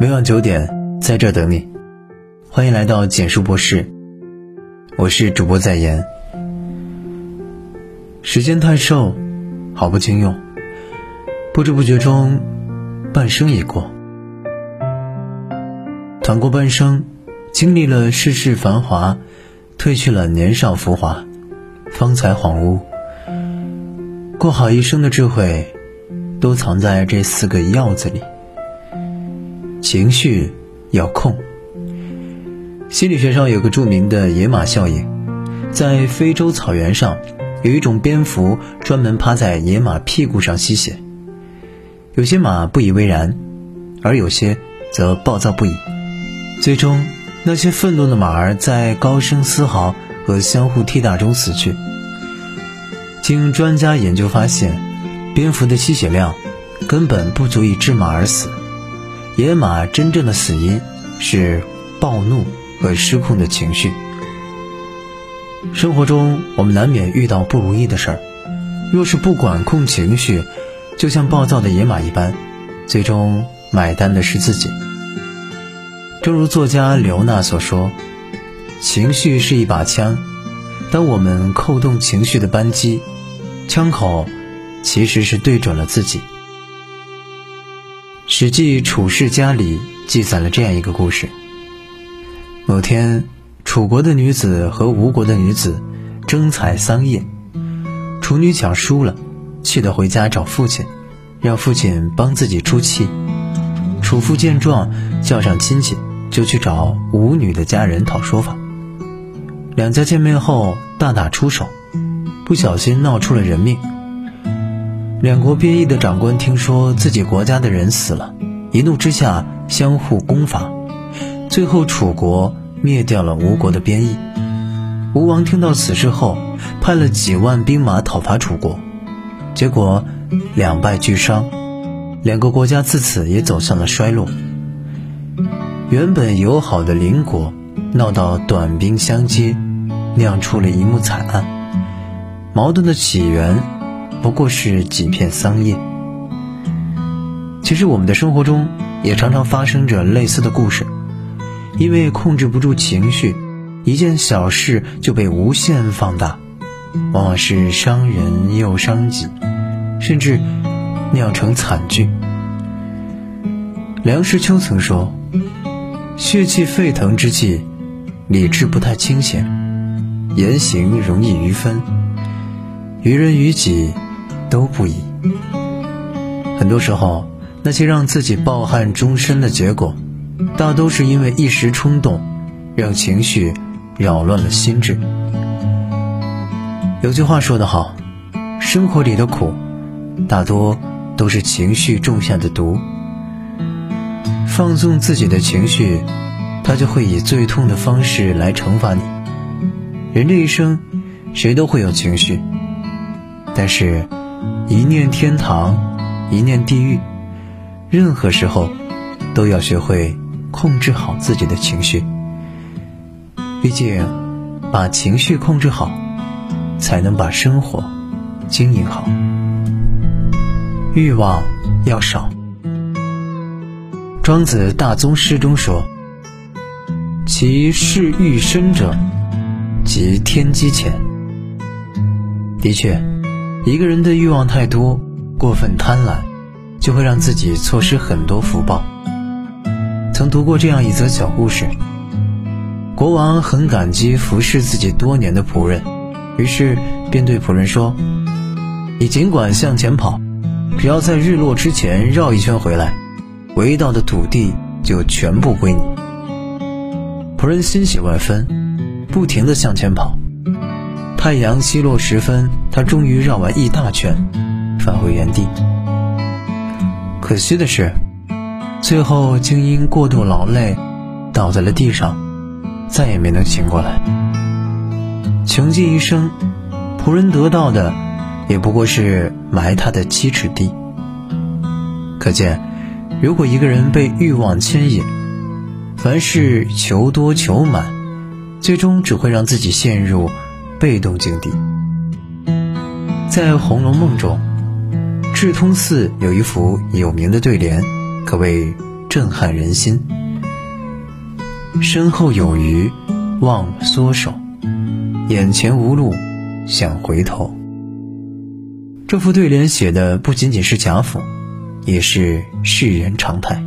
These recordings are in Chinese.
每晚九点，在这等你。欢迎来到简述博士，我是主播在言。时间太瘦，好不经用。不知不觉中，半生已过。淌过半生，经历了世事繁华，褪去了年少浮华，方才恍惚。过好一生的智慧，都藏在这四个“要”字里。情绪要控。心理学上有个著名的野马效应，在非洲草原上，有一种蝙蝠专门趴在野马屁股上吸血。有些马不以为然，而有些则暴躁不已。最终，那些愤怒的马儿在高声嘶嚎和相互踢打中死去。经专家研究发现，蝙蝠的吸血量根本不足以致马而死。野马真正的死因是暴怒和失控的情绪。生活中，我们难免遇到不如意的事儿，若是不管控情绪，就像暴躁的野马一般，最终买单的是自己。正如作家刘娜所说：“情绪是一把枪，当我们扣动情绪的扳机，枪口其实是对准了自己。”《史记·楚世家》里记载了这样一个故事：某天，楚国的女子和吴国的女子争采桑叶，楚女抢输了，气得回家找父亲，让父亲帮自己出气。楚父见状，叫上亲戚，就去找吴女的家人讨说法。两家见面后大打出手，不小心闹出了人命。两国边邑的长官听说自己国家的人死了，一怒之下相互攻伐，最后楚国灭掉了吴国的边邑。吴王听到此事后，派了几万兵马讨伐楚国，结果两败俱伤，两个国家自此也走向了衰落。原本友好的邻国，闹到短兵相接，酿出了一幕惨案。矛盾的起源。不过是几片桑叶。其实我们的生活中也常常发生着类似的故事，因为控制不住情绪，一件小事就被无限放大，往往是伤人又伤己，甚至酿成惨剧。梁实秋曾说：“血气沸腾之际，理智不太清醒，言行容易于分，于人于己。”都不易。很多时候，那些让自己抱憾终身的结果，大都是因为一时冲动，让情绪扰乱了心智。有句话说得好，生活里的苦，大多都是情绪种下的毒。放纵自己的情绪，他就会以最痛的方式来惩罚你。人这一生，谁都会有情绪，但是。一念天堂，一念地狱，任何时候都要学会控制好自己的情绪。毕竟，把情绪控制好，才能把生活经营好。欲望要少。庄子大宗师中说：“其事欲深者，即天机浅。”的确。一个人的欲望太多，过分贪婪，就会让自己错失很多福报。曾读过这样一则小故事：国王很感激服侍自己多年的仆人，于是便对仆人说：“你尽管向前跑，只要在日落之前绕一圈回来，围到的土地就全部归你。”仆人欣喜万分，不停地向前跑。太阳西落时分，他终于绕完一大圈，返回原地。可惜的是，最后竟因过度劳累，倒在了地上，再也没能醒过来。穷尽一生，仆人得到的，也不过是埋他的七尺地。可见，如果一个人被欲望牵引，凡事求多求满，最终只会让自己陷入。被动境地，在《红楼梦》中，智通寺有一副有名的对联，可谓震撼人心。身后有余，望缩手；眼前无路，想回头。这副对联写的不仅仅是贾府，也是世人常态。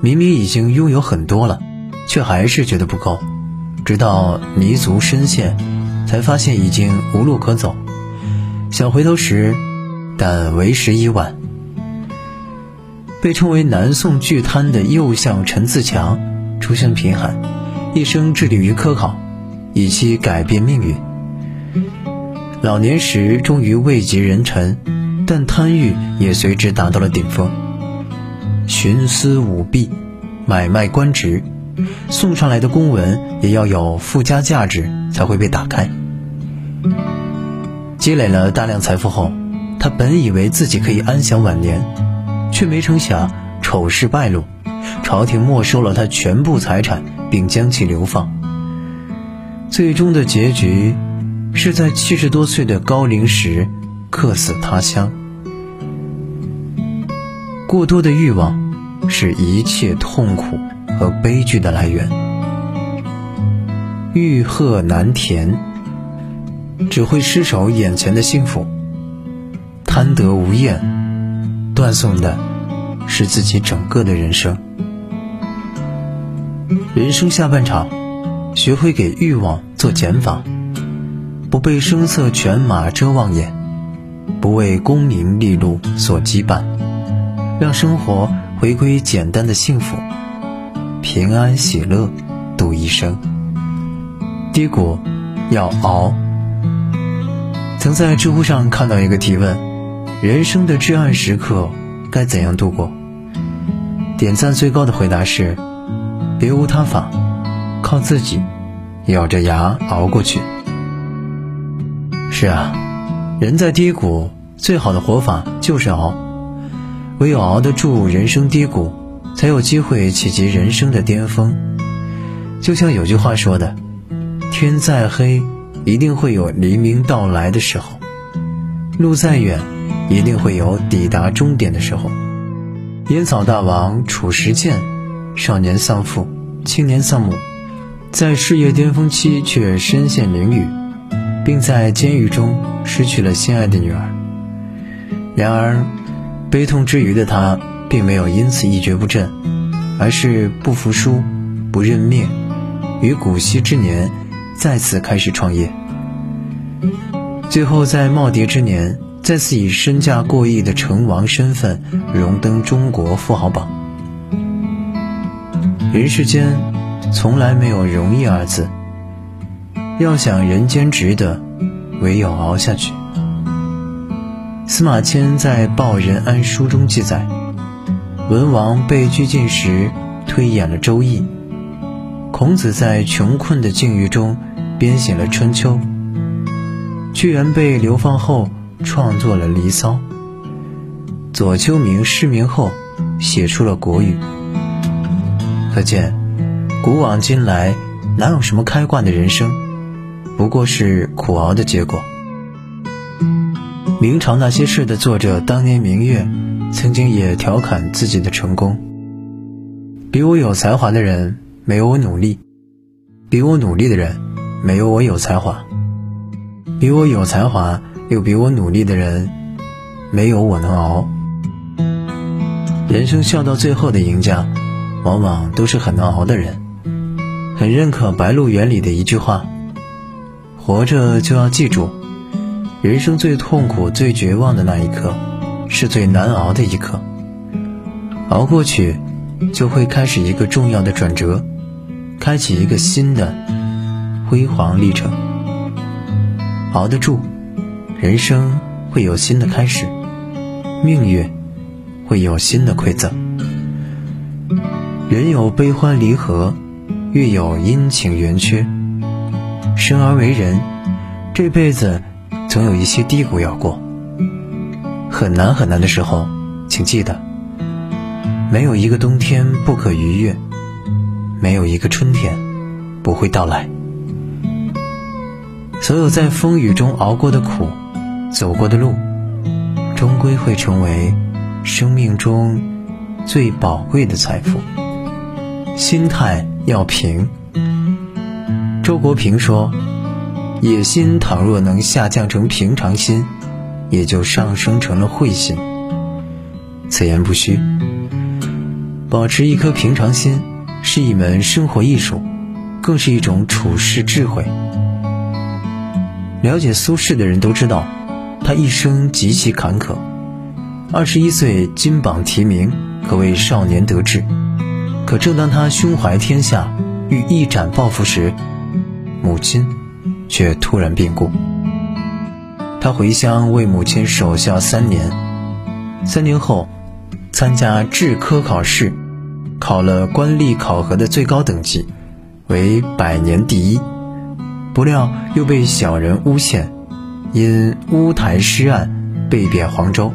明明已经拥有很多了，却还是觉得不够。直到泥足深陷，才发现已经无路可走。想回头时，但为时已晚。被称为南宋巨贪的右相陈自强，出身贫寒，一生致力于科考，以期改变命运。老年时终于位极人臣，但贪欲也随之达到了顶峰。徇私舞弊，买卖官职，送上来的公文也要有附加价值才会被打开。积累了大量财富后，他本以为自己可以安享晚年。却没成想丑事败露，朝廷没收了他全部财产，并将其流放。最终的结局是在七十多岁的高龄时客死他乡。过多的欲望是一切痛苦和悲剧的来源。欲壑难填，只会失守眼前的幸福；贪得无厌。断送的是自己整个的人生。人生下半场，学会给欲望做减法，不被声色犬马遮望眼，不为功名利禄所羁绊，让生活回归简单的幸福，平安喜乐度一生。低谷要熬。曾在知乎上看到一个提问。人生的至暗时刻该怎样度过？点赞最高的回答是：别无他法，靠自己，咬着牙熬过去。是啊，人在低谷，最好的活法就是熬。唯有熬得住人生低谷，才有机会企及人生的巅峰。就像有句话说的：“天再黑，一定会有黎明到来的时候；路再远。”一定会有抵达终点的时候。烟草大王褚时健，少年丧父，青年丧母，在事业巅峰期却身陷囹圄，并在监狱中失去了心爱的女儿。然而，悲痛之余的他并没有因此一蹶不振，而是不服输，不认命，于古稀之年再次开始创业。最后在耄耋之年。再次以身价过亿的成王身份荣登中国富豪榜。人世间从来没有容易二字，要想人间值得，唯有熬下去。司马迁在《报任安书》中记载，文王被拘禁时推演了《周易》，孔子在穷困的境遇中编写了《春秋》，屈原被流放后。创作了《离骚》，左丘明失明后写出了《国语》。可见，古往今来哪有什么开挂的人生，不过是苦熬的结果。明朝那些事的作者当年明月，曾经也调侃自己的成功：比我有才华的人没有我努力，比我努力的人没有我有才华，比我有才华。又比我努力的人，没有我能熬。人生笑到最后的赢家，往往都是很能熬的人。很认可《白鹿原》里的一句话：活着就要记住，人生最痛苦、最绝望的那一刻，是最难熬的一刻。熬过去，就会开始一个重要的转折，开启一个新的辉煌历程。熬得住。人生会有新的开始，命运会有新的馈赠。人有悲欢离合，月有阴晴圆缺。生而为人，这辈子总有一些低谷要过。很难很难的时候，请记得，没有一个冬天不可逾越，没有一个春天不会到来。所有在风雨中熬过的苦。走过的路，终归会成为生命中最宝贵的财富。心态要平。周国平说：“野心倘若能下降成平常心，也就上升成了慧心。”此言不虚。保持一颗平常心是一门生活艺术，更是一种处世智慧。了解苏轼的人都知道，他一生极其坎坷。二十一岁金榜题名，可谓少年得志。可正当他胸怀天下，欲一展抱负时，母亲却突然病故。他回乡为母亲守孝三年，三年后参加制科考试，考了官吏考核的最高等级，为百年第一。不料又被小人诬陷，因乌台诗案被贬黄州，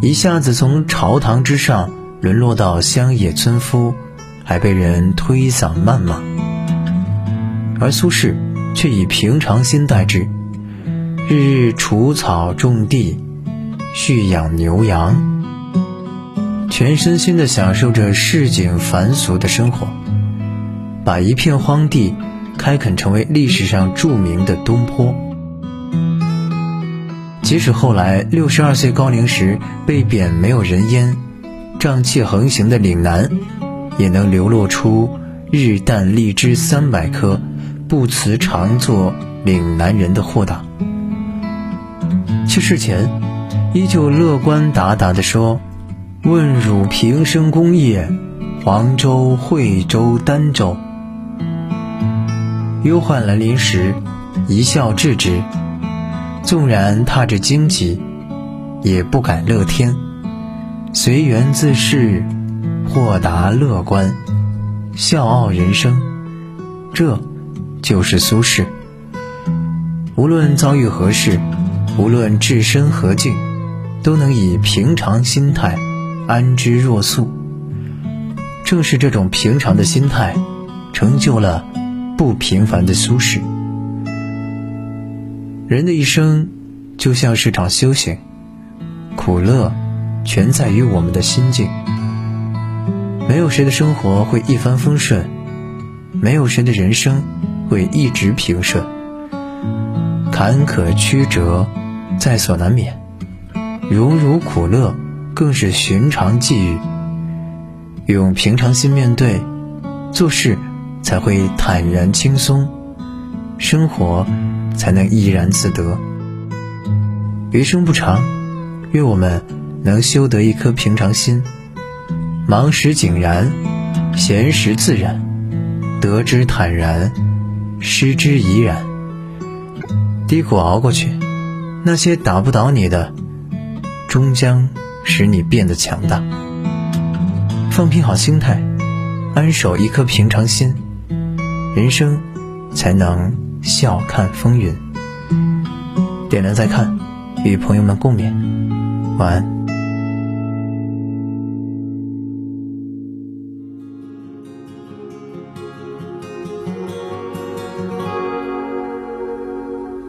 一下子从朝堂之上沦落到乡野村夫，还被人推搡谩骂。而苏轼却以平常心待之，日日除草种地，蓄养牛羊，全身心地享受着市井凡俗的生活，把一片荒地。开垦成为历史上著名的东坡。即使后来六十二岁高龄时被贬没有人烟，瘴气横行的岭南，也能流露出日啖荔枝三百颗，不辞常作岭南人的豁达。去世前，依旧乐观达达地说：“问汝平生功业，黄州、惠州、儋州。”忧患来临时，一笑置之；纵然踏着荆棘，也不敢乐天。随缘自适，豁达乐观，笑傲人生。这，就是苏轼。无论遭遇何事，无论置身何境，都能以平常心态安之若素。正是这种平常的心态，成就了。不平凡的苏轼。人的一生就像是场修行，苦乐全在于我们的心境。没有谁的生活会一帆风顺，没有谁的人生会一直平顺，坎坷曲折在所难免，荣辱苦乐更是寻常际遇。用平常心面对，做事。才会坦然轻松，生活才能怡然自得。余生不长，愿我们能修得一颗平常心，忙时井然，闲时自然，得之坦然，失之怡然。低谷熬过去，那些打不倒你的，终将使你变得强大。放平好心态，安守一颗平常心。人生才能笑看风云。点亮再看，与朋友们共勉。晚安。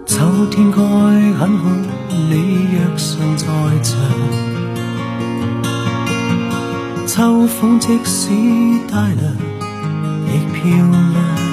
秋天该很好，你若尚在场。秋风即使带凉，亦漂亮。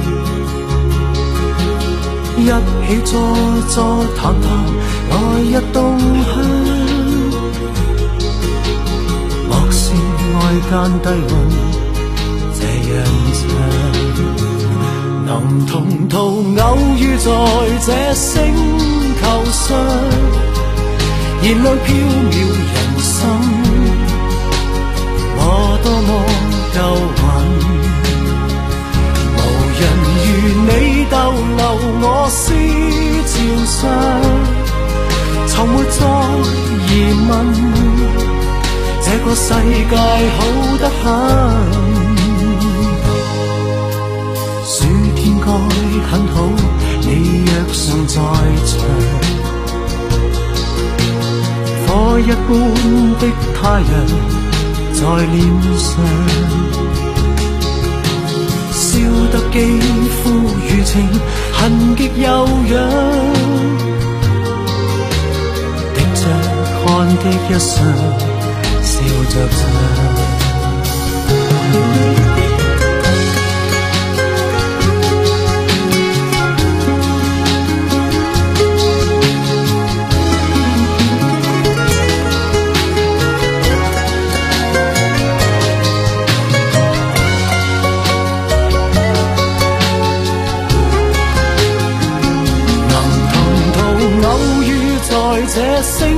一起坐坐谈谈来日动向，莫视外间低温这样长，能同途偶遇在这星球上，燃亮飘渺人生，我多么够运。再疑问，这个世界好得很。暑天该很好，你若尚在场，火一般的太阳在脸上。烧得肌肤如情，痕极有痒。的一生，笑着唱。这星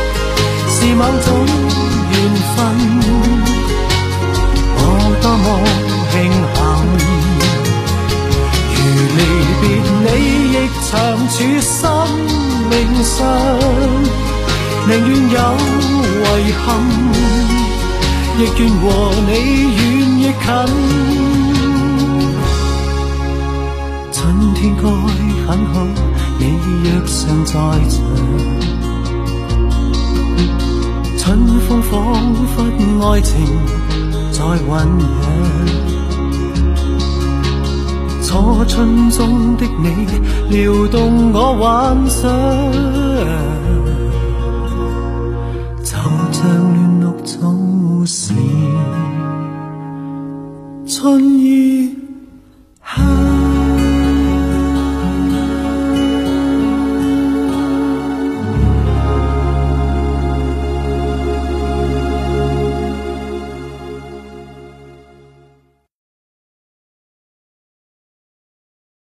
是某种缘分，我多么庆幸。如离别你，亦长处生命上，宁愿有遗憾，亦愿和你远亦近。春天该很好，你若尚在场。春风仿佛爱情在酝酿初春中的你撩动我幻想。就像嫩绿草使春意香